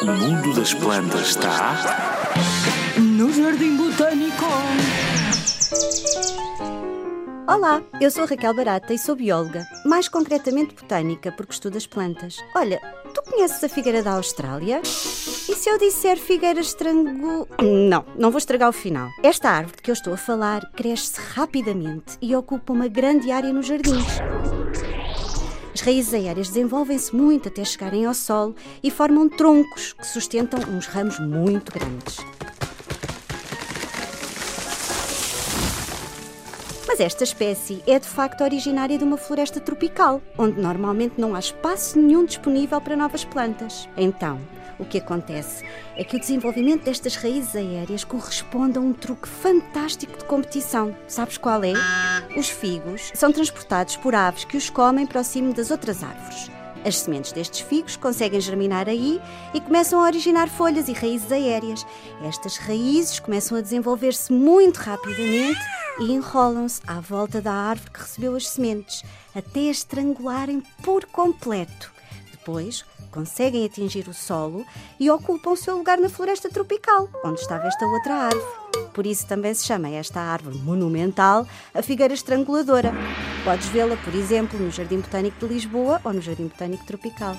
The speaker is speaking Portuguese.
O mundo das plantas está No Jardim Botânico. Olá, eu sou a Raquel Barata e sou bióloga, mais concretamente botânica, porque estudo as plantas. Olha, tu conheces a figueira da Austrália? E se eu disser figueira estrangu... Não, não vou estragar o final. Esta árvore de que eu estou a falar cresce rapidamente e ocupa uma grande área nos jardins. As raízes aéreas desenvolvem-se muito até chegarem ao solo e formam troncos que sustentam uns ramos muito grandes. Mas esta espécie é de facto originária de uma floresta tropical, onde normalmente não há espaço nenhum disponível para novas plantas. Então, o que acontece é que o desenvolvimento destas raízes aéreas corresponde a um truque fantástico de competição. Sabes qual é? Os figos são transportados por aves que os comem próximo das outras árvores. As sementes destes figos conseguem germinar aí e começam a originar folhas e raízes aéreas. Estas raízes começam a desenvolver-se muito rapidamente e enrolam-se à volta da árvore que recebeu as sementes, até estrangularem por completo. Depois, conseguem atingir o solo e ocupam o seu lugar na floresta tropical, onde estava esta outra árvore. Por isso também se chama esta árvore monumental a figueira estranguladora. Podes vê-la, por exemplo, no Jardim Botânico de Lisboa ou no Jardim Botânico Tropical.